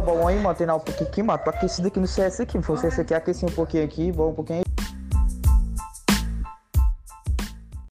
bom aí, mantendo um pouquinho aqui, mano. Tô aquecido aqui no CS aqui. Se CS aqui, aqueci um pouquinho aqui, bom um pouquinho aí.